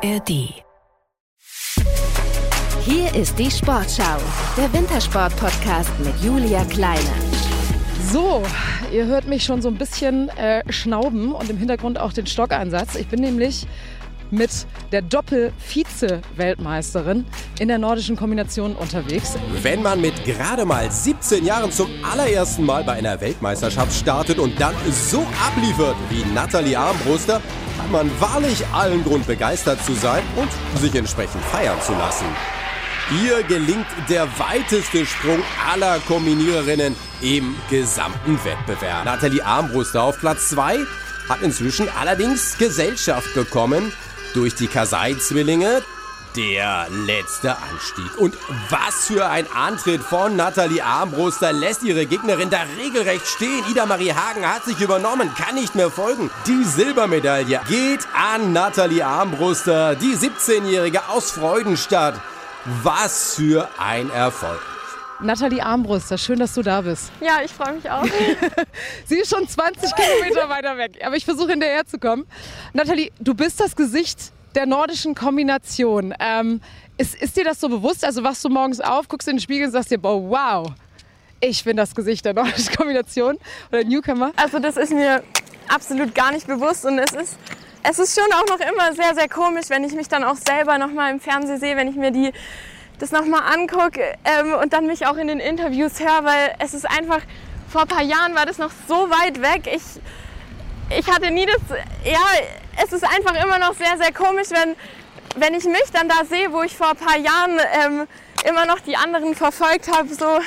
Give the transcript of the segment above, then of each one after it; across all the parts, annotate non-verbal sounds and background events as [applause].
ARD. Hier ist die Sportschau, der Wintersport-Podcast mit Julia Kleine. So, ihr hört mich schon so ein bisschen äh, schnauben und im Hintergrund auch den Stockeinsatz. Ich bin nämlich mit der Doppel-Vize-Weltmeisterin in der nordischen Kombination unterwegs. Wenn man mit gerade mal 17 Jahren zum allerersten Mal bei einer Weltmeisterschaft startet und dann so abliefert wie Nathalie Armbruster, hat man wahrlich allen Grund begeistert zu sein und sich entsprechend feiern zu lassen. Ihr gelingt der weiteste Sprung aller Kombiniererinnen im gesamten Wettbewerb. Nathalie Armbruster auf Platz 2 hat inzwischen allerdings Gesellschaft bekommen durch die Kasai-Zwillinge. Der letzte Anstieg. Und was für ein Antritt von Nathalie Armbruster lässt ihre Gegnerin da regelrecht stehen. Ida Marie Hagen hat sich übernommen, kann nicht mehr folgen. Die Silbermedaille geht an Nathalie Armbruster, die 17-Jährige aus Freudenstadt. Was für ein Erfolg. Nathalie Armbruster, schön, dass du da bist. Ja, ich freue mich auch. [laughs] Sie ist schon 20 Kilometer weiter weg, aber ich versuche hinterher zu kommen. Nathalie, du bist das Gesicht der nordischen Kombination. Ähm, ist, ist dir das so bewusst? Also wachst du morgens auf, guckst in den Spiegel und sagst dir, boah, wow, ich bin das Gesicht der nordischen Kombination oder Newcomer? Also das ist mir absolut gar nicht bewusst und es ist, es ist schon auch noch immer sehr, sehr komisch, wenn ich mich dann auch selber noch mal im Fernsehen sehe, wenn ich mir die, das noch mal angucke ähm, und dann mich auch in den Interviews höre, weil es ist einfach, vor ein paar Jahren war das noch so weit weg. Ich, ich hatte nie das, ja, es ist einfach immer noch sehr, sehr komisch, wenn, wenn ich mich dann da sehe, wo ich vor ein paar Jahren ähm, immer noch die anderen verfolgt habe, so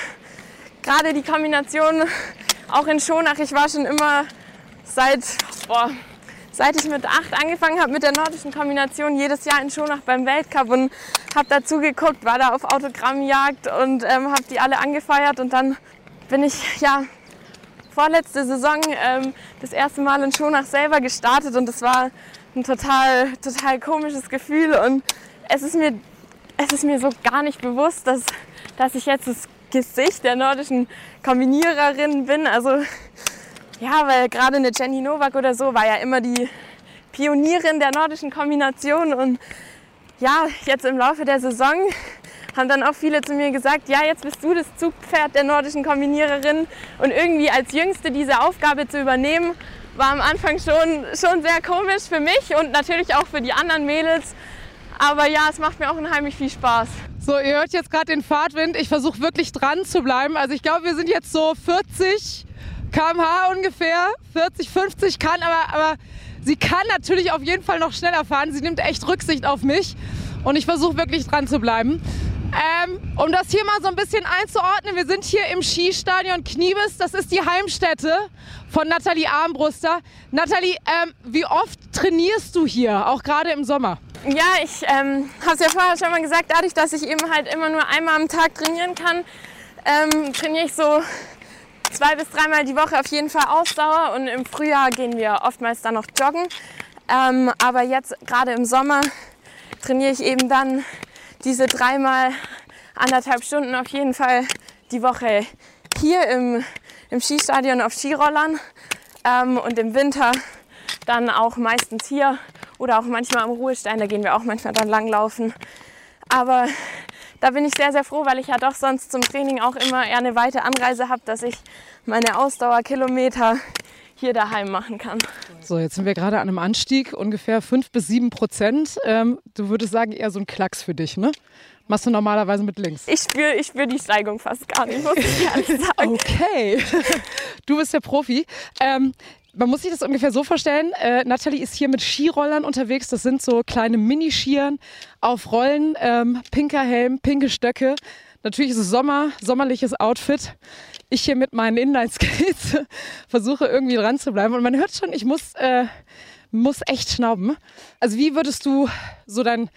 gerade die Kombination auch in Schonach. Ich war schon immer seit, boah, seit ich mit acht angefangen habe mit der nordischen Kombination, jedes Jahr in Schonach beim Weltcup und habe dazu geguckt, war da auf Autogrammjagd und ähm, habe die alle angefeuert und dann bin ich ja vorletzte Saison ähm, das erste Mal in Schonach selber gestartet und das war ein total, total komisches Gefühl und es ist mir, es ist mir so gar nicht bewusst, dass, dass ich jetzt das Gesicht der nordischen Kombiniererin bin. Also ja, weil gerade eine Jenny Novak oder so war ja immer die Pionierin der nordischen Kombination und ja, jetzt im Laufe der Saison haben dann auch viele zu mir gesagt, ja, jetzt bist du das Zugpferd der nordischen Kombiniererin. Und irgendwie als Jüngste diese Aufgabe zu übernehmen, war am Anfang schon, schon sehr komisch für mich und natürlich auch für die anderen Mädels. Aber ja, es macht mir auch unheimlich viel Spaß. So, ihr hört jetzt gerade den Fahrtwind. Ich versuche wirklich dran zu bleiben. Also ich glaube, wir sind jetzt so 40 km/h ungefähr. 40, 50 kann, aber, aber sie kann natürlich auf jeden Fall noch schneller fahren. Sie nimmt echt Rücksicht auf mich. Und ich versuche wirklich dran zu bleiben. Ähm, um das hier mal so ein bisschen einzuordnen, wir sind hier im Skistadion Kniebes. Das ist die Heimstätte von Nathalie Armbruster. Nathalie, ähm, wie oft trainierst du hier, auch gerade im Sommer? Ja, ich ähm, habe es ja vorher schon mal gesagt, dadurch, dass ich eben halt immer nur einmal am Tag trainieren kann, ähm, trainiere ich so zwei bis dreimal die Woche auf jeden Fall Ausdauer und im Frühjahr gehen wir oftmals dann noch joggen. Ähm, aber jetzt gerade im Sommer trainiere ich eben dann diese dreimal anderthalb Stunden auf jeden Fall die Woche hier im, im Skistadion auf Skirollern ähm, und im Winter dann auch meistens hier oder auch manchmal am Ruhestein, da gehen wir auch manchmal dann langlaufen. Aber da bin ich sehr, sehr froh, weil ich ja doch sonst zum Training auch immer eher eine weite Anreise habe, dass ich meine Ausdauerkilometer hier daheim machen kann. So, jetzt sind wir gerade an einem Anstieg, ungefähr 5 bis 7 Prozent. Ähm, du würdest sagen, eher so ein Klacks für dich, ne? Machst du normalerweise mit links? Ich spüre ich spür die Steigung fast gar nicht, muss ich ehrlich [laughs] sagen. Okay, [laughs] du bist der Profi. Ähm, man muss sich das ungefähr so vorstellen. Äh, Nathalie ist hier mit Skirollern unterwegs. Das sind so kleine Miniskieren auf Rollen, ähm, pinker Helm, pinke Stöcke. Natürlich ist es Sommer, sommerliches Outfit. Ich hier mit meinen Inline-Skates [laughs] versuche irgendwie dran zu bleiben. Und man hört schon, ich muss, äh, muss echt schnauben. Also wie würdest du so dein,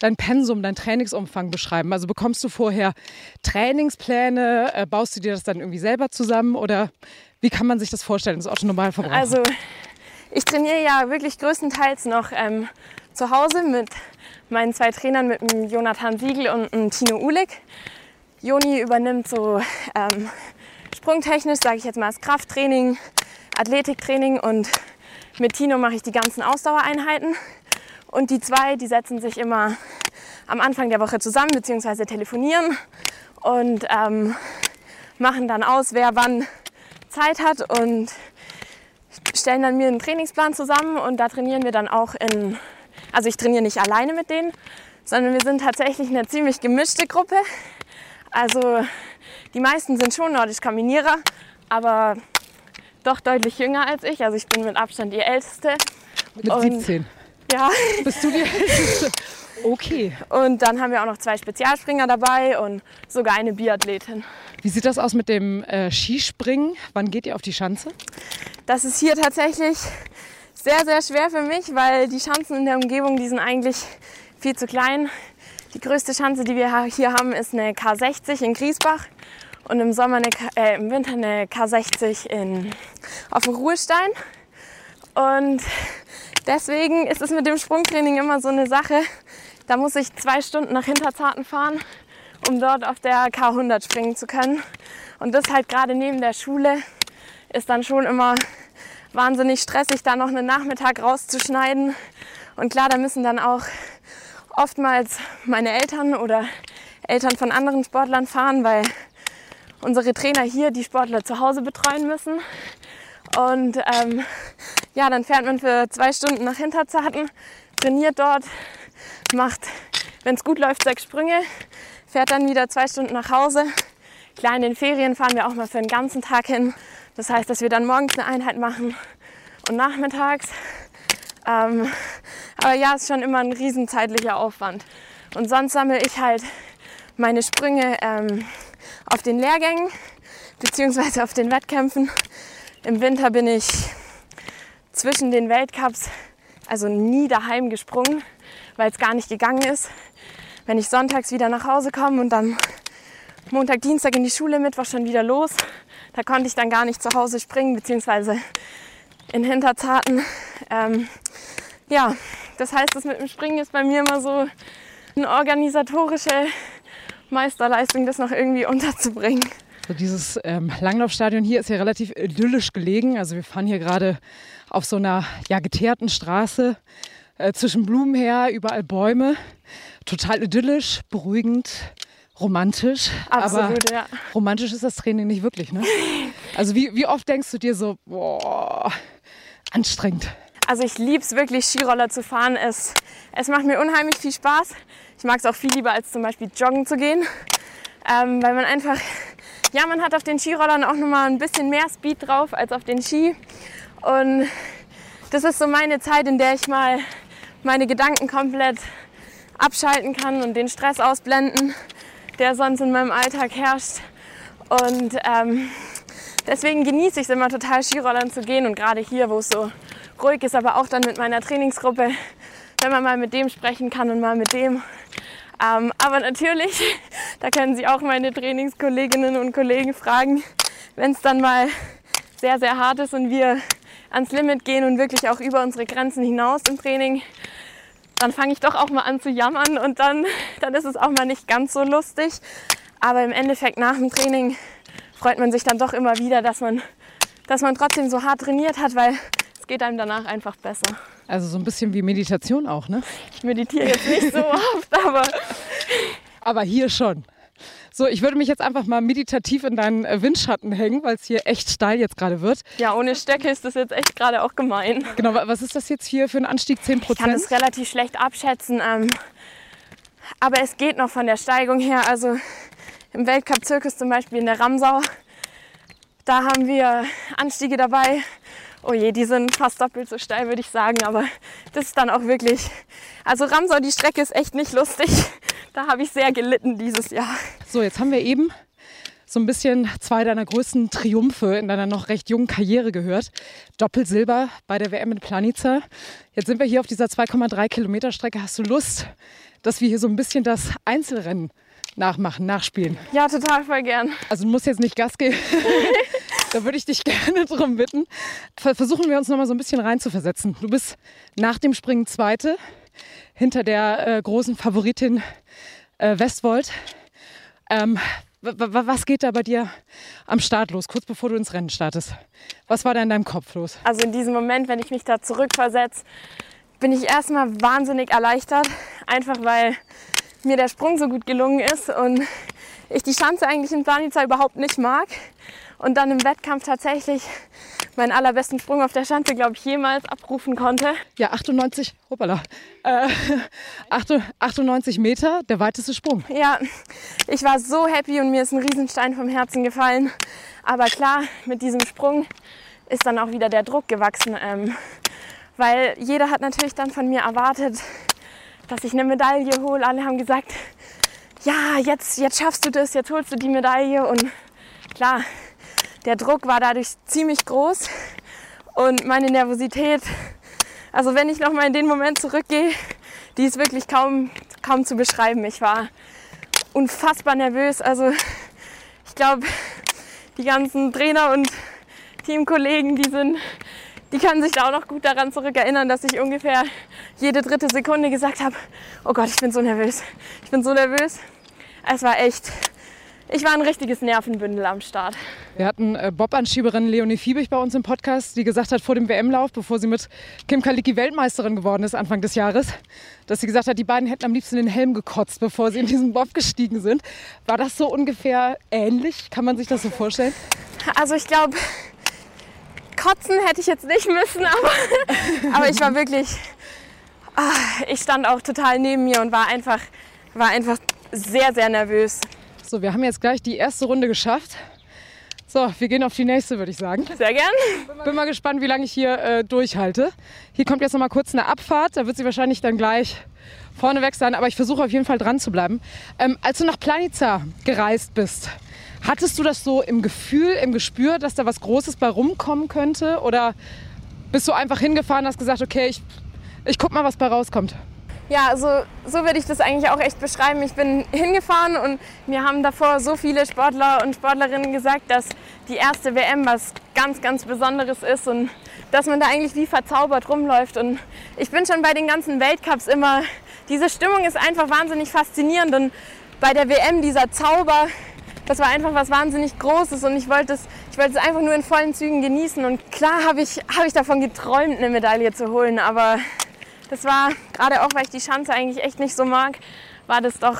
dein Pensum, dein Trainingsumfang beschreiben? Also bekommst du vorher Trainingspläne? Äh, baust du dir das dann irgendwie selber zusammen? Oder wie kann man sich das vorstellen, das Otto-Normalverbraucher? Also ich trainiere ja wirklich größtenteils noch ähm, zu Hause mit meinen zwei Trainern, mit dem Jonathan Siegel und dem Tino Ulig. Joni übernimmt so ähm, sprungtechnisch, sage ich jetzt mal, das Krafttraining, Athletiktraining und mit Tino mache ich die ganzen Ausdauereinheiten. Und die zwei, die setzen sich immer am Anfang der Woche zusammen, beziehungsweise telefonieren und ähm, machen dann aus, wer wann Zeit hat und stellen dann mir einen Trainingsplan zusammen und da trainieren wir dann auch in, also ich trainiere nicht alleine mit denen, sondern wir sind tatsächlich eine ziemlich gemischte Gruppe. Also die meisten sind schon Nordisch-Kaminierer, aber doch deutlich jünger als ich. Also ich bin mit Abstand die Älteste. Mit Und- 17. Ja, [laughs] Bist du die Älteste? Okay. und dann haben wir auch noch zwei Spezialspringer dabei und sogar eine Biathletin. Wie sieht das aus mit dem äh, Skispringen? Wann geht ihr auf die Schanze? Das ist hier tatsächlich sehr, sehr schwer für mich, weil die Schanzen in der Umgebung, die sind eigentlich viel zu klein. Die größte Schanze, die wir hier haben, ist eine K60 in Griesbach und im, Sommer eine, äh, im Winter eine K60 in, auf dem Ruhestein. Und deswegen ist es mit dem Sprungtraining immer so eine Sache. Da muss ich zwei Stunden nach Hinterzarten fahren, um dort auf der K100 springen zu können. Und das halt gerade neben der Schule ist dann schon immer wahnsinnig stressig, da noch einen Nachmittag rauszuschneiden. Und klar, da müssen dann auch oftmals meine Eltern oder Eltern von anderen Sportlern fahren, weil unsere Trainer hier die Sportler zu Hause betreuen müssen. Und ähm, ja, dann fährt man für zwei Stunden nach Hinterzarten, trainiert dort, macht, wenn es gut läuft, sechs Sprünge, fährt dann wieder zwei Stunden nach Hause. Klar, in den Ferien fahren wir auch mal für den ganzen Tag hin. Das heißt, dass wir dann morgens eine Einheit machen und nachmittags. Ähm, aber ja, ist schon immer ein riesen zeitlicher Aufwand. Und sonst sammle ich halt meine Sprünge ähm, auf den Lehrgängen beziehungsweise auf den Wettkämpfen. Im Winter bin ich zwischen den Weltcups also nie daheim gesprungen, weil es gar nicht gegangen ist. Wenn ich sonntags wieder nach Hause komme und dann Montag, Dienstag in die Schule, Mittwoch schon wieder los, da konnte ich dann gar nicht zu Hause springen, beziehungsweise in Hinterzarten. Ähm, ja, das heißt, das mit dem Springen ist bei mir immer so eine organisatorische Meisterleistung, das noch irgendwie unterzubringen. So dieses ähm, Langlaufstadion hier ist ja relativ idyllisch gelegen. Also wir fahren hier gerade auf so einer ja, geteerten Straße äh, zwischen Blumen her, überall Bäume. Total idyllisch, beruhigend, romantisch. Absolut, Aber ja. romantisch ist das Training nicht wirklich, ne? Also wie, wie oft denkst du dir so, boah, anstrengend. Also ich liebe es wirklich, Skiroller zu fahren. Es, es macht mir unheimlich viel Spaß. Ich mag es auch viel lieber, als zum Beispiel joggen zu gehen. Ähm, weil man einfach, ja, man hat auf den Skirollern auch nochmal ein bisschen mehr Speed drauf als auf den Ski. Und das ist so meine Zeit, in der ich mal meine Gedanken komplett abschalten kann und den Stress ausblenden, der sonst in meinem Alltag herrscht. Und ähm, deswegen genieße ich es immer total, Skirollern zu gehen. Und gerade hier, wo es so ruhig ist, aber auch dann mit meiner Trainingsgruppe, wenn man mal mit dem sprechen kann und mal mit dem. Ähm, aber natürlich, [laughs] da können Sie auch meine Trainingskolleginnen und Kollegen fragen, wenn es dann mal sehr, sehr hart ist und wir ans Limit gehen und wirklich auch über unsere Grenzen hinaus im Training, dann fange ich doch auch mal an zu jammern und dann, [laughs] dann ist es auch mal nicht ganz so lustig. Aber im Endeffekt nach dem Training freut man sich dann doch immer wieder, dass man, dass man trotzdem so hart trainiert hat, weil es geht einem danach einfach besser. Also so ein bisschen wie Meditation auch, ne? Ich meditiere jetzt nicht so [laughs] oft, aber Aber hier schon. So, ich würde mich jetzt einfach mal meditativ in deinen Windschatten hängen, weil es hier echt steil jetzt gerade wird. ja, ohne Stöcke ist das jetzt echt gerade auch gemein. Genau, wa- was ist das jetzt hier für ein Anstieg? 10% Ich kann Prozent? es relativ schlecht abschätzen, ähm, aber es geht noch von der Steigung her. Also im Weltcup-Zirkus zum Beispiel in der Ramsau, da haben wir Anstiege dabei. Oh je, die sind fast doppelt so steil, würde ich sagen. Aber das ist dann auch wirklich. Also Ramsau, die Strecke ist echt nicht lustig. Da habe ich sehr gelitten dieses Jahr. So, jetzt haben wir eben so ein bisschen zwei deiner größten Triumphe in deiner noch recht jungen Karriere gehört. Doppelsilber bei der WM in Planica. Jetzt sind wir hier auf dieser 2,3 Kilometer Strecke. Hast du Lust, dass wir hier so ein bisschen das Einzelrennen nachmachen, nachspielen? Ja, total voll gern. Also du musst jetzt nicht Gas geben. [laughs] da würde ich dich [laughs] gerne drum bitten. Ver- Versuchen wir uns noch mal so ein bisschen reinzuversetzen. Du bist nach dem Springen Zweite hinter der äh, großen Favoritin äh, Westwold. Ähm, wa- wa- was geht da bei dir am Start los, kurz bevor du ins Rennen startest? Was war da in deinem Kopf los? Also in diesem Moment, wenn ich mich da zurückversetze, bin ich erstmal wahnsinnig erleichtert, einfach weil mir der Sprung so gut gelungen ist und ich die Schanze eigentlich in Planica überhaupt nicht mag und dann im Wettkampf tatsächlich meinen allerbesten Sprung auf der Schanze, glaube ich, jemals abrufen konnte. Ja, 98, hoppala, äh, 98 Meter, der weiteste Sprung. Ja, ich war so happy und mir ist ein Riesenstein vom Herzen gefallen. Aber klar, mit diesem Sprung ist dann auch wieder der Druck gewachsen, ähm, weil jeder hat natürlich dann von mir erwartet, dass ich eine Medaille hole. Alle haben gesagt, ja, jetzt, jetzt schaffst du das, jetzt holst du die Medaille. Und klar, der Druck war dadurch ziemlich groß und meine Nervosität, also wenn ich noch mal in den Moment zurückgehe, die ist wirklich kaum, kaum zu beschreiben. Ich war unfassbar nervös. Also ich glaube, die ganzen Trainer und Teamkollegen, die sind, die können sich da auch noch gut daran zurückerinnern, dass ich ungefähr jede dritte Sekunde gesagt habe, oh Gott, ich bin so nervös. Ich bin so nervös. Es war echt ich war ein richtiges Nervenbündel am Start. Wir hatten äh, Bob-Anschieberin Leonie Fiebig bei uns im Podcast, die gesagt hat vor dem WM-Lauf, bevor sie mit Kim Kalicki Weltmeisterin geworden ist Anfang des Jahres, dass sie gesagt hat, die beiden hätten am liebsten den Helm gekotzt, bevor sie in diesen Bob gestiegen sind. War das so ungefähr ähnlich? Kann man sich das so vorstellen? Also ich glaube, kotzen hätte ich jetzt nicht müssen, aber, aber ich war wirklich, ach, ich stand auch total neben mir und war einfach, war einfach sehr, sehr nervös. So, wir haben jetzt gleich die erste Runde geschafft. So, wir gehen auf die nächste, würde ich sagen. Sehr gern. Bin mal gespannt, wie lange ich hier äh, durchhalte. Hier kommt jetzt noch mal kurz eine Abfahrt. Da wird sie wahrscheinlich dann gleich vorne weg sein. Aber ich versuche auf jeden Fall dran zu bleiben. Ähm, als du nach Planica gereist bist, hattest du das so im Gefühl, im Gespür, dass da was Großes bei rumkommen könnte? Oder bist du einfach hingefahren und hast gesagt, okay, ich, ich guck mal, was bei rauskommt? Ja, also so würde ich das eigentlich auch echt beschreiben. Ich bin hingefahren und mir haben davor so viele Sportler und Sportlerinnen gesagt, dass die erste WM was ganz, ganz Besonderes ist und dass man da eigentlich wie verzaubert rumläuft. Und ich bin schon bei den ganzen Weltcups immer, diese Stimmung ist einfach wahnsinnig faszinierend und bei der WM dieser Zauber, das war einfach was wahnsinnig Großes und ich wollte es, ich wollte es einfach nur in vollen Zügen genießen. Und klar habe ich, hab ich davon geträumt, eine Medaille zu holen, aber das war, gerade auch weil ich die Schanze eigentlich echt nicht so mag, war das doch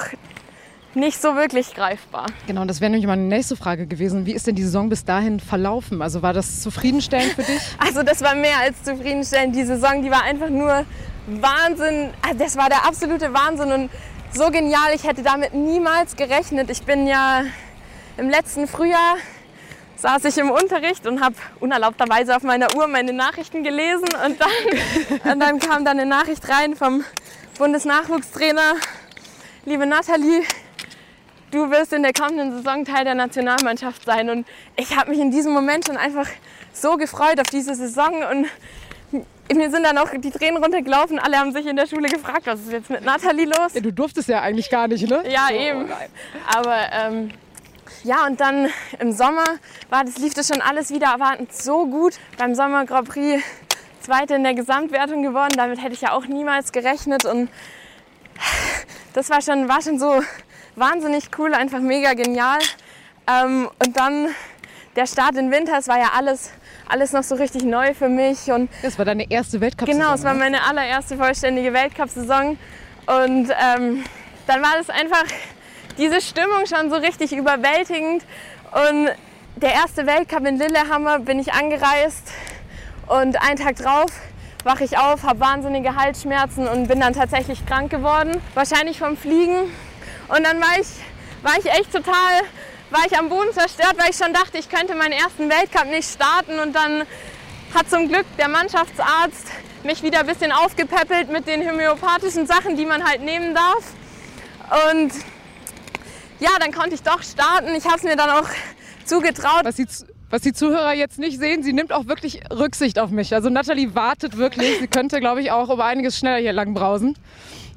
nicht so wirklich greifbar. Genau, das wäre nämlich meine nächste Frage gewesen. Wie ist denn die Saison bis dahin verlaufen? Also war das zufriedenstellend für dich? [laughs] Also das war mehr als zufriedenstellend. Die Saison, die war einfach nur Wahnsinn. Also das war der absolute Wahnsinn und so genial. Ich hätte damit niemals gerechnet. Ich bin ja im letzten Frühjahr saß ich im Unterricht und habe unerlaubterweise auf meiner Uhr meine Nachrichten gelesen und dann, [laughs] und dann kam dann eine Nachricht rein vom Bundesnachwuchstrainer, liebe Nathalie, du wirst in der kommenden Saison Teil der Nationalmannschaft sein. Und ich habe mich in diesem Moment schon einfach so gefreut auf diese Saison und mir sind dann auch die Tränen runtergelaufen. Alle haben sich in der Schule gefragt, was ist jetzt mit Nathalie los? Ja, du durftest ja eigentlich gar nicht, ne? Ja, so, eben. Aber ähm, ja, und dann im Sommer war das, lief das schon alles wieder erwartend so gut. Beim Sommer Grand Prix Zweite in der Gesamtwertung geworden. Damit hätte ich ja auch niemals gerechnet. Und das war schon, war schon so wahnsinnig cool, einfach mega genial. Ähm, und dann der Start in Winter, es war ja alles, alles noch so richtig neu für mich. Und das war deine erste Weltcup-Saison? Genau, es war meine allererste vollständige Weltcup-Saison. Und ähm, dann war das einfach diese Stimmung schon so richtig überwältigend. Und der erste Weltcup in Lillehammer bin ich angereist und einen Tag drauf wache ich auf, habe wahnsinnige Halsschmerzen und bin dann tatsächlich krank geworden. Wahrscheinlich vom Fliegen. Und dann war ich, war ich echt total, war ich am Boden zerstört, weil ich schon dachte, ich könnte meinen ersten Weltcup nicht starten. Und dann hat zum Glück der Mannschaftsarzt mich wieder ein bisschen aufgepäppelt mit den homöopathischen Sachen, die man halt nehmen darf. Und ja, dann konnte ich doch starten. Ich habe es mir dann auch zugetraut. Was die, was die Zuhörer jetzt nicht sehen, sie nimmt auch wirklich Rücksicht auf mich. Also Nathalie wartet wirklich. Sie könnte, glaube ich, auch über einiges schneller hier lang brausen.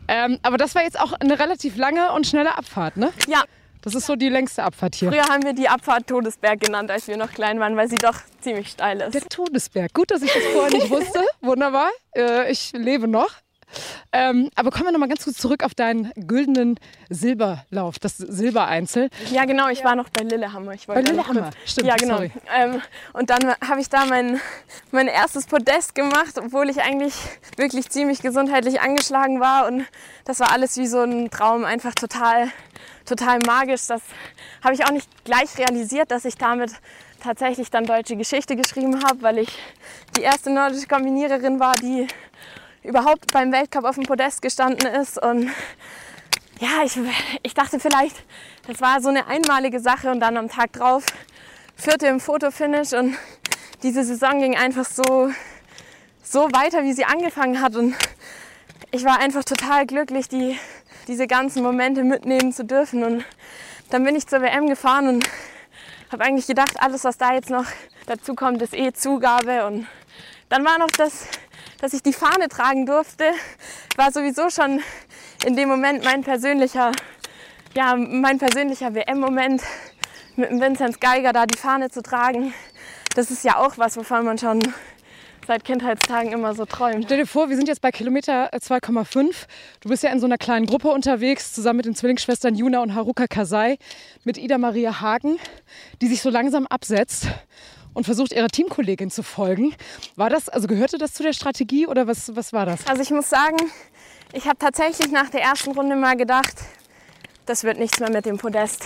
Ähm, aber das war jetzt auch eine relativ lange und schnelle Abfahrt, ne? Ja. Das ist so die längste Abfahrt hier. Früher haben wir die Abfahrt Todesberg genannt, als wir noch klein waren, weil sie doch ziemlich steil ist. Der Todesberg. Gut, dass ich das vorher nicht wusste. Wunderbar. Äh, ich lebe noch. Ähm, aber kommen wir nochmal ganz kurz zurück auf deinen güldenen Silberlauf, das Silbereinzel. Ja, genau, ich war noch bei Lillehammer. Ich Bei wollte Lillehammer, stimmt, Ja, genau. Ähm, und dann habe ich da mein, mein erstes Podest gemacht, obwohl ich eigentlich wirklich ziemlich gesundheitlich angeschlagen war. Und das war alles wie so ein Traum, einfach total, total magisch. Das habe ich auch nicht gleich realisiert, dass ich damit tatsächlich dann deutsche Geschichte geschrieben habe, weil ich die erste nordische Kombiniererin war, die überhaupt beim Weltcup auf dem Podest gestanden ist. Und [laughs] ja, ich, ich dachte vielleicht, das war so eine einmalige Sache und dann am Tag drauf vierte im Fotofinish und diese Saison ging einfach so, so weiter, wie sie angefangen hat und ich war einfach total glücklich, die, diese ganzen Momente mitnehmen zu dürfen und dann bin ich zur WM gefahren und habe eigentlich gedacht, alles, was da jetzt noch dazu kommt, ist eh Zugabe und dann war noch das, dass ich die Fahne tragen durfte, war sowieso schon in dem Moment mein persönlicher, ja, mein persönlicher WM-Moment mit dem Vinzenz Geiger da die Fahne zu tragen. Das ist ja auch was, wovon man schon seit Kindheitstagen immer so träumt. Stell dir vor, wir sind jetzt bei Kilometer äh, 2,5. Du bist ja in so einer kleinen Gruppe unterwegs, zusammen mit den Zwillingsschwestern Juna und Haruka Kasai, mit Ida Maria Hagen, die sich so langsam absetzt und versucht, ihrer Teamkollegin zu folgen. War das, also gehörte das zu der Strategie oder was, was war das? Also ich muss sagen, ich habe tatsächlich nach der ersten Runde mal gedacht, das wird nichts mehr mit dem Podest.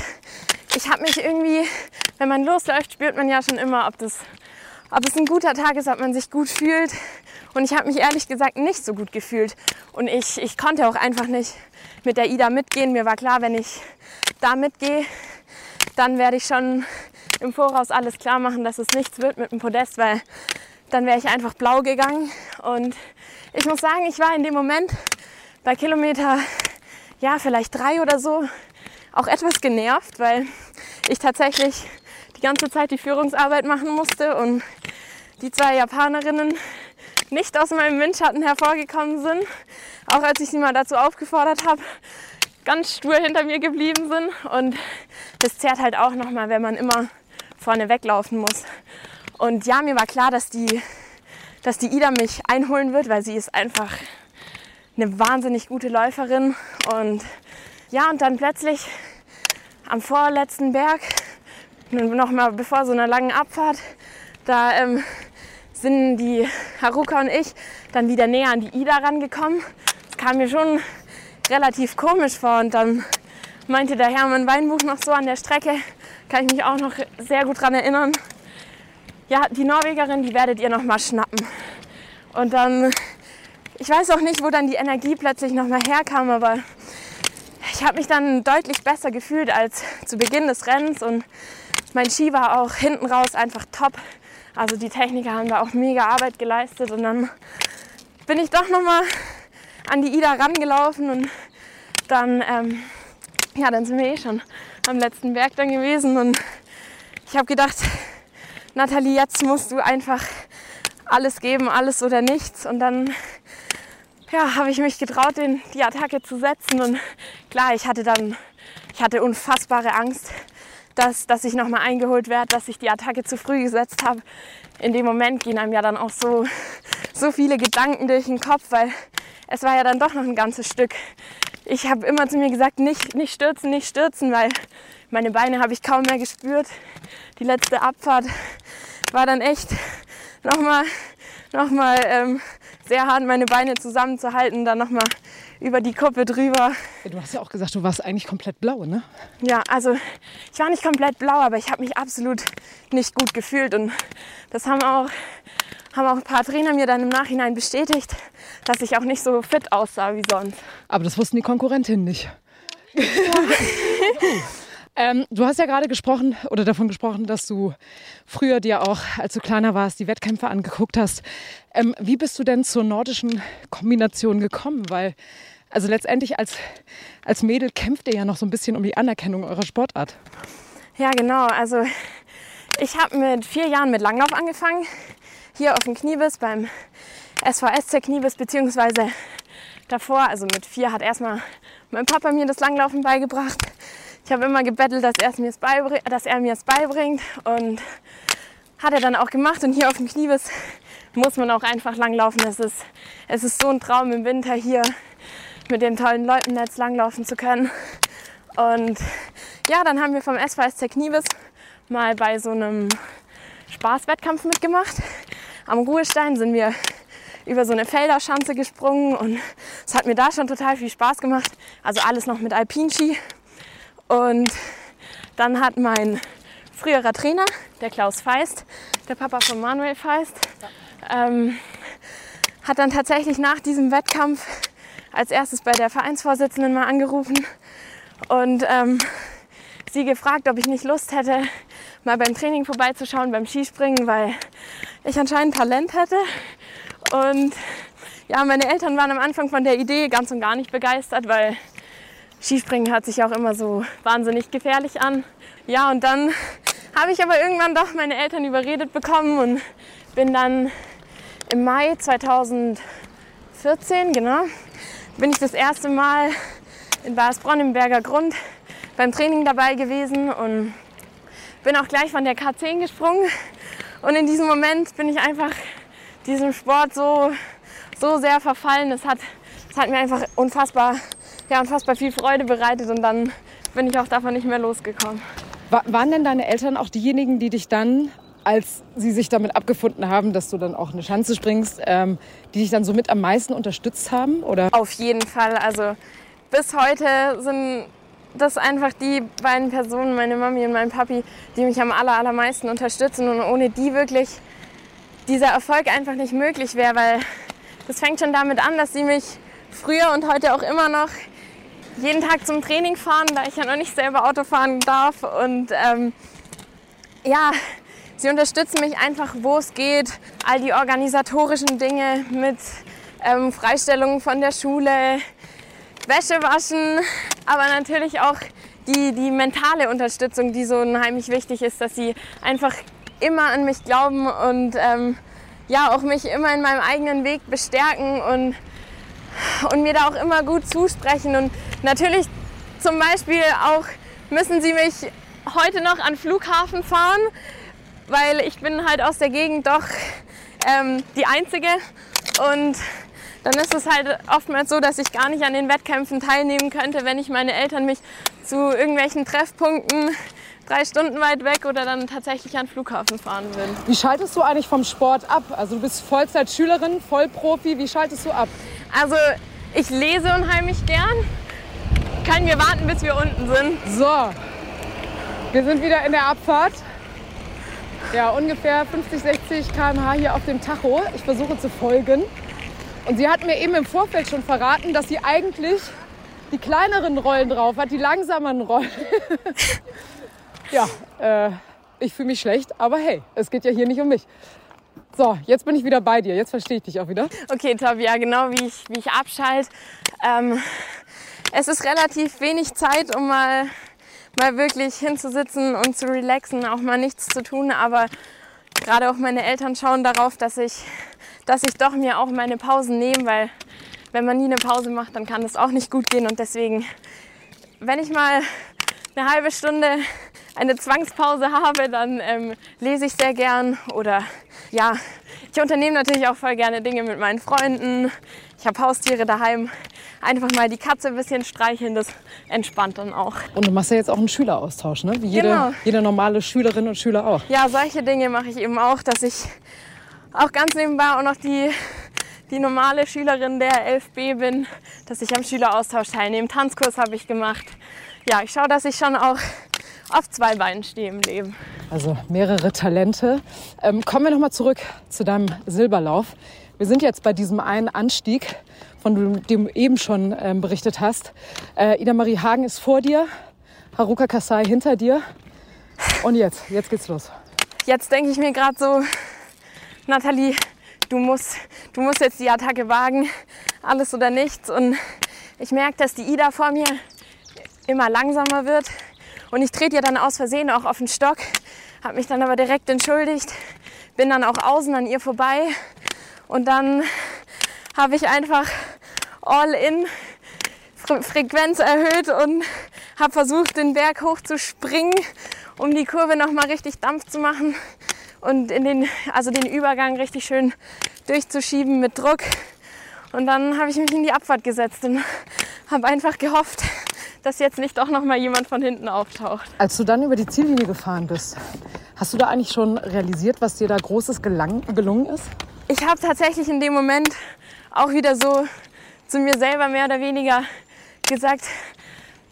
Ich habe mich irgendwie, wenn man losläuft, spürt man ja schon immer, ob, das, ob es ein guter Tag ist, ob man sich gut fühlt. Und ich habe mich ehrlich gesagt nicht so gut gefühlt. Und ich, ich konnte auch einfach nicht mit der Ida mitgehen. Mir war klar, wenn ich da mitgehe, dann werde ich schon im Voraus alles klar machen, dass es nichts wird mit dem Podest, weil dann wäre ich einfach blau gegangen. Und ich muss sagen, ich war in dem Moment bei Kilometer, ja, vielleicht drei oder so, auch etwas genervt, weil ich tatsächlich die ganze Zeit die Führungsarbeit machen musste und die zwei Japanerinnen nicht aus meinem Windschatten hervorgekommen sind, auch als ich sie mal dazu aufgefordert habe, ganz stur hinter mir geblieben sind. Und das zerrt halt auch nochmal, wenn man immer vorne weglaufen muss. Und ja, mir war klar, dass die, dass die Ida mich einholen wird, weil sie ist einfach eine wahnsinnig gute Läuferin. Und ja, und dann plötzlich am vorletzten Berg, noch mal bevor so einer langen Abfahrt, da ähm, sind die Haruka und ich dann wieder näher an die Ida rangekommen. Das kam mir schon relativ komisch vor. Und dann meinte der Hermann Weinbuch noch so an der Strecke, kann ich mich auch noch sehr gut daran erinnern. Ja, die Norwegerin, die werdet ihr noch mal schnappen. Und dann, ich weiß auch nicht, wo dann die Energie plötzlich noch mal herkam, aber ich habe mich dann deutlich besser gefühlt als zu Beginn des Rennens und mein Ski war auch hinten raus einfach top. Also die Techniker haben da auch mega Arbeit geleistet und dann bin ich doch noch mal an die Ida rangelaufen und dann, ähm, ja, dann sind wir eh schon am letzten Berg dann gewesen und ich habe gedacht, Nathalie, jetzt musst du einfach alles geben, alles oder nichts und dann ja, habe ich mich getraut, den, die Attacke zu setzen und klar, ich hatte dann, ich hatte unfassbare Angst, dass, dass ich nochmal eingeholt werde, dass ich die Attacke zu früh gesetzt habe. In dem Moment gehen einem ja dann auch so, so viele Gedanken durch den Kopf, weil es war ja dann doch noch ein ganzes Stück. Ich habe immer zu mir gesagt, nicht, nicht stürzen, nicht stürzen, weil meine Beine habe ich kaum mehr gespürt. Die letzte Abfahrt war dann echt nochmal noch mal, ähm, sehr hart, meine Beine zusammenzuhalten, dann nochmal über die Kuppe drüber. Du hast ja auch gesagt, du warst eigentlich komplett blau, ne? Ja, also ich war nicht komplett blau, aber ich habe mich absolut nicht gut gefühlt. Und das haben auch, haben auch ein paar Trainer mir dann im Nachhinein bestätigt, dass ich auch nicht so fit aussah wie sonst. Aber das wussten die Konkurrentinnen nicht. [laughs] ähm, du hast ja gerade gesprochen oder davon gesprochen, dass du früher dir auch, als du kleiner warst, die Wettkämpfe angeguckt hast. Ähm, wie bist du denn zur nordischen Kombination gekommen? Weil, also letztendlich als, als Mädel kämpft ihr ja noch so ein bisschen um die Anerkennung eurer Sportart. Ja, genau. Also ich habe mit vier Jahren mit Langlauf angefangen. Hier auf dem Kniebiss beim SVSC Kniebiss, beziehungsweise davor, also mit vier hat erstmal mein Papa mir das Langlaufen beigebracht. Ich habe immer gebettelt, dass, er es dass er mir es beibringt und hat er dann auch gemacht. Und hier auf dem Kniebiss muss man auch einfach langlaufen. Es ist, es ist so ein Traum im Winter hier mit den tollen Leuten jetzt langlaufen zu können. Und ja, dann haben wir vom SVSC Kniebis mal bei so einem Spaßwettkampf mitgemacht. Am Ruhestein sind wir über so eine Felderschanze gesprungen und es hat mir da schon total viel Spaß gemacht. Also alles noch mit Alpinski. Und dann hat mein früherer Trainer, der Klaus Feist, der Papa von Manuel Feist, ähm, hat dann tatsächlich nach diesem Wettkampf als erstes bei der Vereinsvorsitzenden mal angerufen und ähm, sie gefragt, ob ich nicht Lust hätte, mal beim Training vorbeizuschauen, beim Skispringen, weil ich anscheinend Talent hätte. Und ja, meine Eltern waren am Anfang von der Idee ganz und gar nicht begeistert, weil Skispringen hört sich auch immer so wahnsinnig gefährlich an. Ja, und dann habe ich aber irgendwann doch meine Eltern überredet bekommen und bin dann im Mai 2014, genau, bin ich das erste Mal in Baersbronn im Berger Grund beim Training dabei gewesen und bin auch gleich von der K10 gesprungen. Und in diesem Moment bin ich einfach diesem Sport so, so sehr verfallen. Es hat, es hat mir einfach unfassbar, ja, unfassbar viel Freude bereitet und dann bin ich auch davon nicht mehr losgekommen. waren denn deine Eltern auch diejenigen, die dich dann, als sie sich damit abgefunden haben, dass du dann auch eine Schanze springst, ähm, die dich dann so mit am meisten unterstützt haben? Oder? Auf jeden Fall. Also bis heute sind das einfach die beiden Personen, meine Mami und mein Papi, die mich am aller, allermeisten unterstützen und ohne die wirklich dieser Erfolg einfach nicht möglich wäre, weil das fängt schon damit an, dass sie mich früher und heute auch immer noch jeden Tag zum Training fahren, da ich ja noch nicht selber Auto fahren darf. Und ähm, ja, sie unterstützen mich einfach, wo es geht. All die organisatorischen Dinge mit ähm, Freistellungen von der Schule, Wäsche waschen, aber natürlich auch die, die mentale Unterstützung, die so unheimlich wichtig ist, dass sie einfach immer an mich glauben und ähm, ja auch mich immer in meinem eigenen Weg bestärken und, und mir da auch immer gut zusprechen. Und natürlich zum Beispiel auch müssen sie mich heute noch an Flughafen fahren, weil ich bin halt aus der Gegend doch ähm, die Einzige und dann ist es halt oftmals so, dass ich gar nicht an den Wettkämpfen teilnehmen könnte, wenn ich meine Eltern mich zu irgendwelchen Treffpunkten [laughs] drei Stunden weit weg oder dann tatsächlich an den Flughafen fahren will. Wie schaltest du eigentlich vom Sport ab? Also du bist Vollzeitschülerin, Vollprofi. Wie schaltest du ab? Also ich lese unheimlich gern. Können wir warten, bis wir unten sind? So, wir sind wieder in der Abfahrt. Ja, ungefähr 50, 60 km/h hier auf dem Tacho. Ich versuche zu folgen. Und sie hat mir eben im Vorfeld schon verraten, dass sie eigentlich die kleineren Rollen drauf hat, die langsameren Rollen. [laughs] ja, äh, ich fühle mich schlecht, aber hey, es geht ja hier nicht um mich. So, jetzt bin ich wieder bei dir. Jetzt verstehe ich dich auch wieder. Okay, Tobi, ja, genau wie ich, wie ich abschalte. Ähm, es ist relativ wenig Zeit, um mal, mal wirklich hinzusitzen und zu relaxen, auch mal nichts zu tun. Aber gerade auch meine Eltern schauen darauf, dass ich, dass ich doch mir auch meine Pausen nehme, weil wenn man nie eine Pause macht, dann kann das auch nicht gut gehen. Und deswegen, wenn ich mal eine halbe Stunde eine Zwangspause habe, dann ähm, lese ich sehr gern oder ja, ich unternehme natürlich auch voll gerne Dinge mit meinen Freunden. Ich habe Haustiere daheim. Einfach mal die Katze ein bisschen streicheln, das entspannt dann auch. Und du machst ja jetzt auch einen Schüleraustausch, ne? Wie jede, Genau. jede normale Schülerin und Schüler auch. Ja, solche Dinge mache ich eben auch, dass ich auch ganz nebenbei auch noch die, die normale Schülerin der 11b bin, dass ich am Schüleraustausch teilnehme. Tanzkurs habe ich gemacht. Ja, ich schaue, dass ich schon auch auf zwei Beinen stehe im Leben. Also mehrere Talente. Ähm, kommen wir nochmal zurück zu deinem Silberlauf. Wir sind jetzt bei diesem einen Anstieg, von dem du eben schon ähm, berichtet hast. Äh, Ida Marie Hagen ist vor dir, Haruka Kasai hinter dir. Und jetzt, jetzt geht's los. Jetzt denke ich mir gerade so, Nathalie, du musst, du musst jetzt die Attacke wagen, alles oder nichts. Und ich merke, dass die Ida vor mir immer langsamer wird. Und ich trete ihr dann aus Versehen auch auf den Stock, habe mich dann aber direkt entschuldigt, bin dann auch außen an ihr vorbei. Und dann habe ich einfach all in Fre Frequenz erhöht und habe versucht, den Berg hoch zu springen, um die Kurve noch mal richtig Dampf zu machen und in den, also den Übergang richtig schön durchzuschieben mit Druck. Und dann habe ich mich in die Abfahrt gesetzt und habe einfach gehofft, dass jetzt nicht doch noch mal jemand von hinten auftaucht. Als du dann über die Ziellinie gefahren bist, hast du da eigentlich schon realisiert, was dir da Großes gelang, gelungen ist? Ich habe tatsächlich in dem Moment auch wieder so zu mir selber mehr oder weniger gesagt,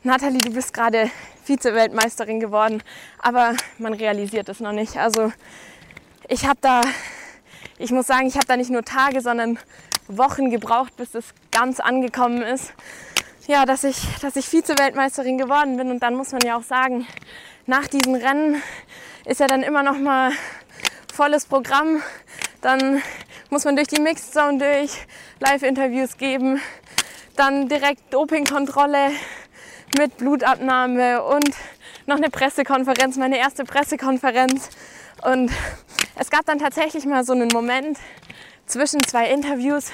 Nathalie, du bist gerade Vize-Weltmeisterin geworden, aber man realisiert es noch nicht. Also ich habe da, ich muss sagen, ich habe da nicht nur Tage, sondern Wochen gebraucht, bis es ganz angekommen ist. Ja, dass ich, dass ich Vize-Weltmeisterin geworden bin. Und dann muss man ja auch sagen, nach diesen Rennen ist ja dann immer noch mal volles Programm. Dann muss man durch die Mixed Zone durch, Live-Interviews geben, dann direkt Dopingkontrolle mit Blutabnahme und noch eine Pressekonferenz, meine erste Pressekonferenz. Und es gab dann tatsächlich mal so einen Moment zwischen zwei Interviews,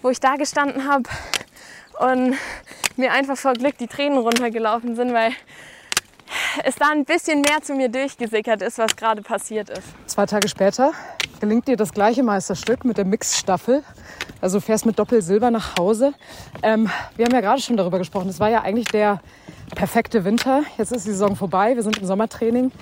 wo ich da gestanden habe und mir einfach vor Glück die Tränen runtergelaufen sind, weil es da ein bisschen mehr zu mir durchgesickert ist, was gerade passiert ist. Zwei Tage später gelingt dir das gleiche Meisterstück mit der Mixstaffel. Also fährst mit Doppelsilber nach Hause. Ähm, wir haben ja gerade schon darüber gesprochen. Es war ja eigentlich der perfekte Winter. Jetzt ist die Saison vorbei. Wir sind im Sommertraining.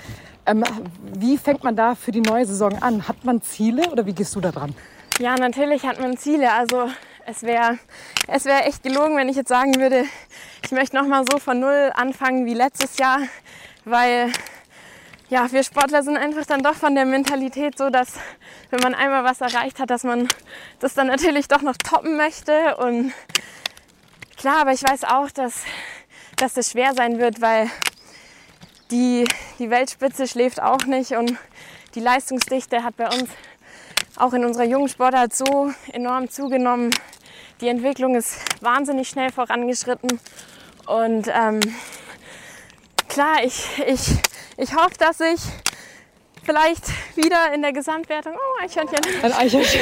Ähm, wie fängt man da für die neue Saison an? Hat man Ziele oder wie gehst du da dran? Ja, natürlich hat man Ziele. Also es wäre es wär echt gelogen, wenn ich jetzt sagen würde, ich möchte noch mal so von Null anfangen wie letztes Jahr, weil ja, wir Sportler sind einfach dann doch von der Mentalität so, dass wenn man einmal was erreicht hat, dass man das dann natürlich doch noch toppen möchte. Und klar, aber ich weiß auch, dass, dass das schwer sein wird, weil die, die Weltspitze schläft auch nicht und die Leistungsdichte hat bei uns auch in unserer jungen Sportart so enorm zugenommen. Die Entwicklung ist wahnsinnig schnell vorangeschritten. Und ähm, klar, ich, ich, ich hoffe, dass ich vielleicht wieder in der Gesamtwertung. Oh, Eichhörnchen. Ein Eichhörnchen.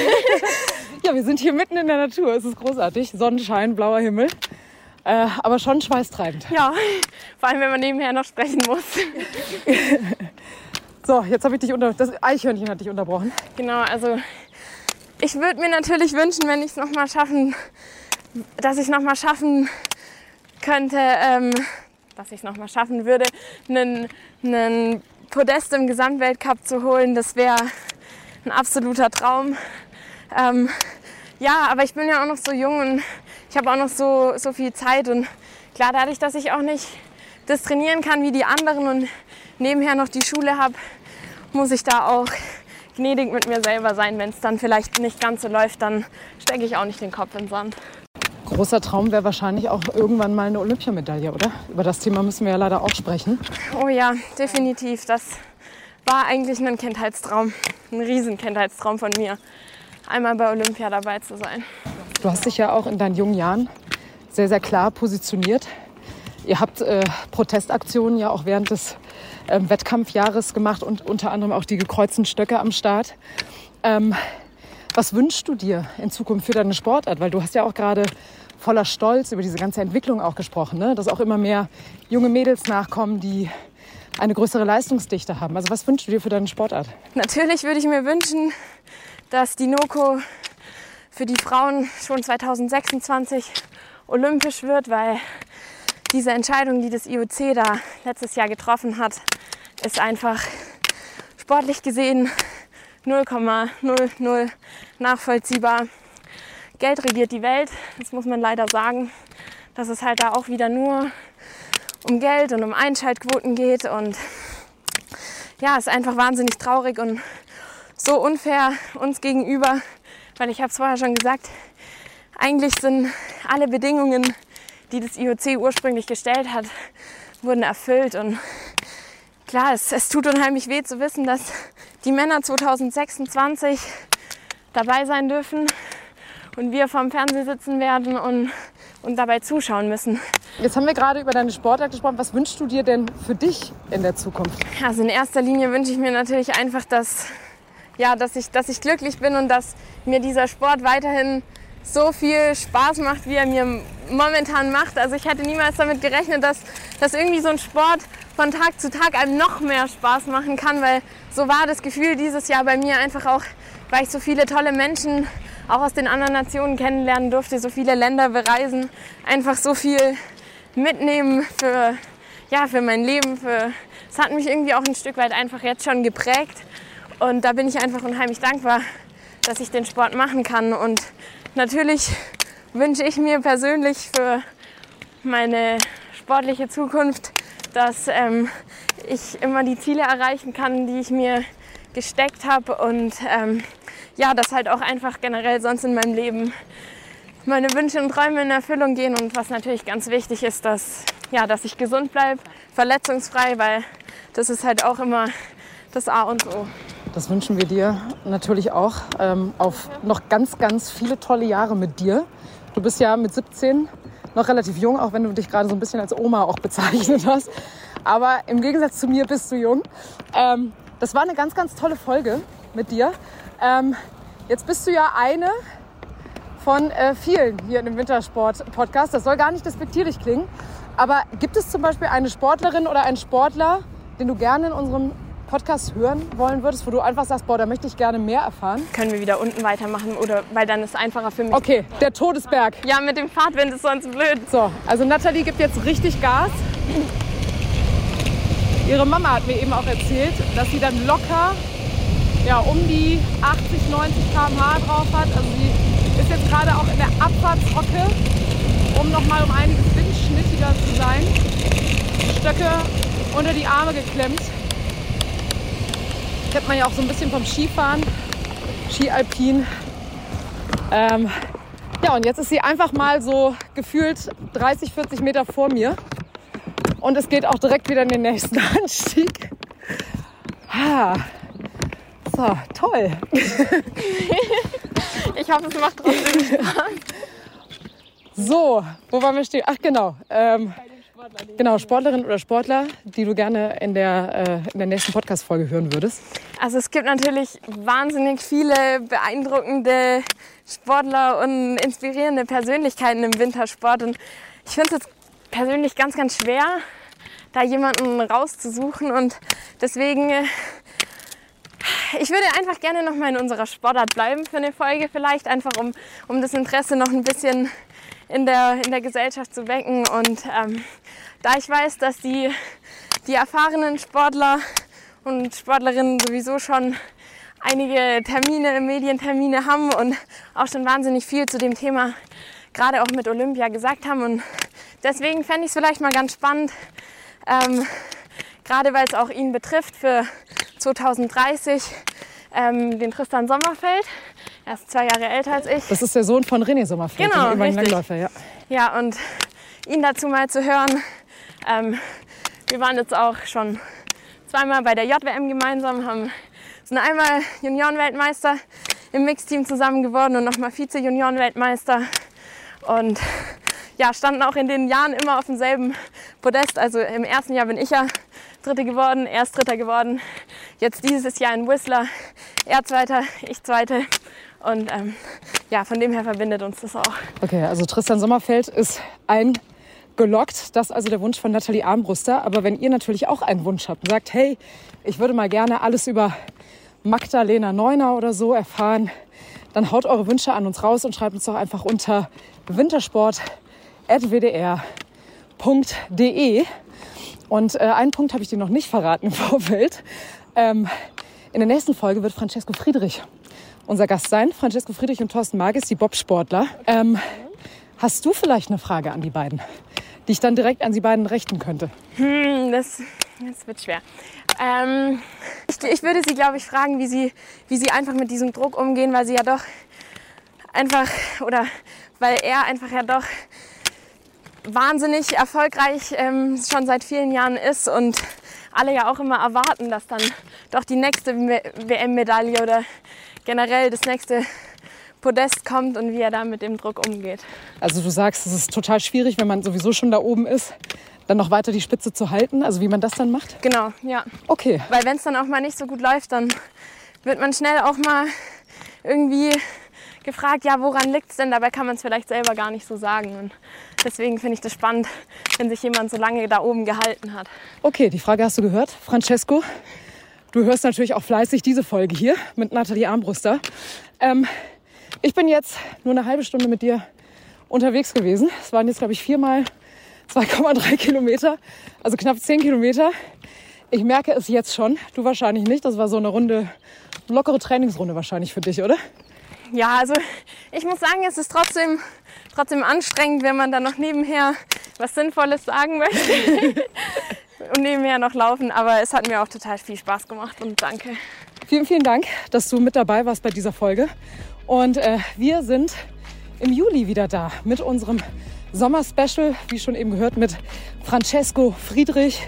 [laughs] ja, wir sind hier mitten in der Natur. Es ist großartig. Sonnenschein, blauer Himmel. Äh, aber schon schweißtreibend. Ja, vor allem, wenn man nebenher noch sprechen muss. so, jetzt habe ich dich unter. Das Eichhörnchen hat dich unterbrochen. Genau, also ich würde mir natürlich wünschen, wenn ich es noch mal schaffen, dass ich noch mal schaffen könnte, ähm, dass ich es noch mal schaffen würde, einen, einen Podest im Gesamtweltcup zu holen. Das wäre ein absoluter Traum. Ähm, ja, aber ich bin ja auch noch so jung und ich habe auch noch so, so viel Zeit. Und klar, dadurch, dass ich auch nicht das trainieren kann wie die anderen und nebenher noch die Schule habe, muss ich da auch gnädig mit mir selber sein. Wenn es dann vielleicht nicht ganz so läuft, dann stecke ich auch nicht den Kopf in den Sand. Großer Traum wäre wahrscheinlich auch irgendwann mal eine Olympiamedaille, oder? Über das Thema müssen wir ja leider auch sprechen. Oh ja, definitiv. Das war eigentlich ein Kindheitstraum, ein Riesenkindheitstraum von mir, einmal bei Olympia dabei zu sein. Du hast dich ja auch in deinen jungen Jahren sehr, sehr klar positioniert. Ihr habt äh, Protestaktionen ja auch während des äh, Wettkampfjahres gemacht und unter anderem auch die gekreuzten Stöcke am Start. Ähm, was wünschst du dir in Zukunft für deine Sportart? Weil du hast ja auch gerade voller Stolz über diese ganze Entwicklung auch gesprochen, ne? dass auch immer mehr junge Mädels nachkommen, die eine größere Leistungsdichte haben. Also was wünschst du dir für deine Sportart? Natürlich würde ich mir wünschen, dass die NOCO für die Frauen schon 2026 olympisch wird, weil diese Entscheidung, die das IOC da letztes Jahr getroffen hat, ist einfach sportlich gesehen 0,00 nachvollziehbar. Geld regiert die Welt, das muss man leider sagen. Dass es halt da auch wieder nur um Geld und um Einschaltquoten geht. Und ja, ist einfach wahnsinnig traurig und so unfair uns gegenüber, weil ich habe es vorher schon gesagt, eigentlich sind alle Bedingungen, die das IOC ursprünglich gestellt hat, wurden erfüllt. Und klar, es, es tut unheimlich weh zu wissen, dass die Männer 2026 dabei sein dürfen und wir vorm Fernseher sitzen werden und, und dabei zuschauen müssen. Jetzt haben wir gerade über deine Sportart gesprochen. Was wünschst du dir denn für dich in der Zukunft? Also in erster Linie wünsche ich mir natürlich einfach, dass, ja, dass, ich, dass ich glücklich bin und dass mir dieser Sport weiterhin so viel Spaß macht, wie er mir momentan macht. Also ich hätte niemals damit gerechnet, dass, dass irgendwie so ein Sport von Tag zu Tag einem noch mehr Spaß machen kann, weil so war das Gefühl dieses Jahr bei mir einfach auch weil ich so viele tolle Menschen auch aus den anderen Nationen kennenlernen durfte, so viele Länder bereisen, einfach so viel mitnehmen für, ja, für mein Leben. Es hat mich irgendwie auch ein Stück weit einfach jetzt schon geprägt. Und da bin ich einfach unheimlich dankbar, dass ich den Sport machen kann. Und natürlich wünsche ich mir persönlich für meine sportliche Zukunft, dass ähm, ich immer die Ziele erreichen kann, die ich mir gesteckt habe und ähm, ja, dass halt auch einfach generell sonst in meinem Leben meine Wünsche und Träume in Erfüllung gehen und was natürlich ganz wichtig ist, dass, ja, dass ich gesund bleibe, verletzungsfrei, weil das ist halt auch immer das A und O. Das wünschen wir dir natürlich auch ähm, auf noch ganz, ganz viele tolle Jahre mit dir. Du bist ja mit 17 noch relativ jung, auch wenn du dich gerade so ein bisschen als Oma auch bezeichnet hast. Aber im Gegensatz zu mir bist du jung. Ähm, das war eine ganz, ganz tolle Folge mit dir. Ähm, jetzt bist du ja eine von äh, vielen hier in dem Wintersport-Podcast. Das soll gar nicht despektierlich klingen. Aber gibt es zum Beispiel eine Sportlerin oder einen Sportler, den du gerne in unserem Podcast hören wollen würdest, wo du einfach sagst, boah, da möchte ich gerne mehr erfahren? Können wir wieder unten weitermachen oder weil dann ist es einfacher für mich. Okay, der Todesberg. Ja, mit dem Fahrtwind ist sonst blöd. So, also Nathalie gibt jetzt richtig Gas. Ihre Mama hat mir eben auch erzählt, dass sie dann locker ja, um die 80, 90 km/h drauf hat. Also sie ist jetzt gerade auch in der Abfahrtshocke, um nochmal um einiges windschnittiger zu sein. Stöcke unter die Arme geklemmt. Kennt man ja auch so ein bisschen vom Skifahren, Skialpin. Ähm, ja, und jetzt ist sie einfach mal so gefühlt 30, 40 Meter vor mir. Und es geht auch direkt wieder in den nächsten [laughs] Anstieg. Ha. So, toll. [laughs] ich hoffe, es macht trotzdem Spaß. So, wo waren wir stehen? Ach genau. Ähm, genau, Sportlerin oder Sportler, die du gerne in der, äh, in der nächsten Podcast-Folge hören würdest. Also es gibt natürlich wahnsinnig viele beeindruckende Sportler und inspirierende Persönlichkeiten im Wintersport. Und ich finde es jetzt persönlich ganz, ganz schwer, da jemanden rauszusuchen. Und deswegen, äh, ich würde einfach gerne noch mal in unserer Sportart bleiben für eine Folge vielleicht, einfach um, um das Interesse noch ein bisschen in der, in der Gesellschaft zu wecken. Und ähm, da ich weiß, dass die, die erfahrenen Sportler und Sportlerinnen sowieso schon einige Termine, Medientermine haben und auch schon wahnsinnig viel zu dem Thema gerade auch mit Olympia gesagt haben. Und deswegen fände ich es vielleicht mal ganz spannend, ähm, gerade weil es auch ihn betrifft für 2030, ähm, den Tristan Sommerfeld. Er ist zwei Jahre älter als ich. Das ist der Sohn von René Sommerfeld, Genau, richtig. Langläufer. Ja. Ja, und ihn dazu mal zu hören. Ähm, wir waren jetzt auch schon zweimal bei der JWM gemeinsam, haben, sind einmal Juniorenweltmeister im Mixteam zusammen geworden und nochmal Vize-Juniorenweltmeister. Und ja, standen auch in den Jahren immer auf demselben Podest. Also im ersten Jahr bin ich ja Dritte geworden, er ist Dritter geworden. Jetzt dieses Jahr in Whistler, er Zweiter, ich Zweite. Und ähm, ja, von dem her verbindet uns das auch. Okay, also Tristan Sommerfeld ist eingeloggt. Das ist also der Wunsch von Nathalie Armbruster. Aber wenn ihr natürlich auch einen Wunsch habt und sagt, hey, ich würde mal gerne alles über Magdalena Neuner oder so erfahren, dann haut eure Wünsche an uns raus und schreibt uns doch einfach unter wintersport.wdr.de. Und äh, einen Punkt habe ich dir noch nicht verraten im [laughs] Vorfeld. Ähm, in der nächsten Folge wird Francesco Friedrich unser Gast sein. Francesco Friedrich und Thorsten Magis, die Bobsportler. Ähm, hast du vielleicht eine Frage an die beiden, die ich dann direkt an sie beiden richten könnte? Hm, das, das wird schwer. Ähm, ich, ich würde sie, glaube ich, fragen, wie sie, wie sie einfach mit diesem Druck umgehen, weil sie ja doch einfach, oder weil er einfach ja doch wahnsinnig erfolgreich ähm, schon seit vielen Jahren ist und alle ja auch immer erwarten, dass dann doch die nächste Me- WM-Medaille oder generell das nächste Podest kommt und wie er da mit dem Druck umgeht. Also du sagst, es ist total schwierig, wenn man sowieso schon da oben ist, dann noch weiter die Spitze zu halten. Also wie man das dann macht? Genau, ja. Okay. Weil wenn es dann auch mal nicht so gut läuft, dann wird man schnell auch mal irgendwie gefragt, ja, woran liegt es denn? Dabei kann man es vielleicht selber gar nicht so sagen. Und deswegen finde ich das spannend, wenn sich jemand so lange da oben gehalten hat. Okay, die Frage hast du gehört. Francesco, Du hörst natürlich auch fleißig diese Folge hier mit Nathalie Armbruster. Ähm, ich bin jetzt nur eine halbe Stunde mit dir unterwegs gewesen. Es waren jetzt, glaube ich, viermal 2,3 Kilometer, also knapp 10 Kilometer. Ich merke es jetzt schon, du wahrscheinlich nicht. Das war so eine Runde, lockere Trainingsrunde wahrscheinlich für dich, oder? Ja, also ich muss sagen, es ist trotzdem, trotzdem anstrengend, wenn man dann noch nebenher was Sinnvolles sagen möchte [laughs] und nebenher noch laufen. Aber es hat mir auch total viel Spaß gemacht und danke. Vielen, vielen Dank, dass du mit dabei warst bei dieser Folge. Und äh, wir sind im Juli wieder da mit unserem Sommerspecial, wie schon eben gehört, mit Francesco Friedrich,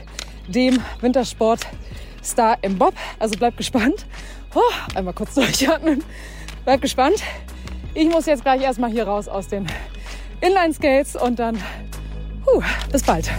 dem Wintersportstar im Bob. Also bleibt gespannt. Oh, einmal kurz durchatmen. Bleibt gespannt. Ich muss jetzt gleich erstmal hier raus aus den Inline-Skates und dann, huh, bis bald.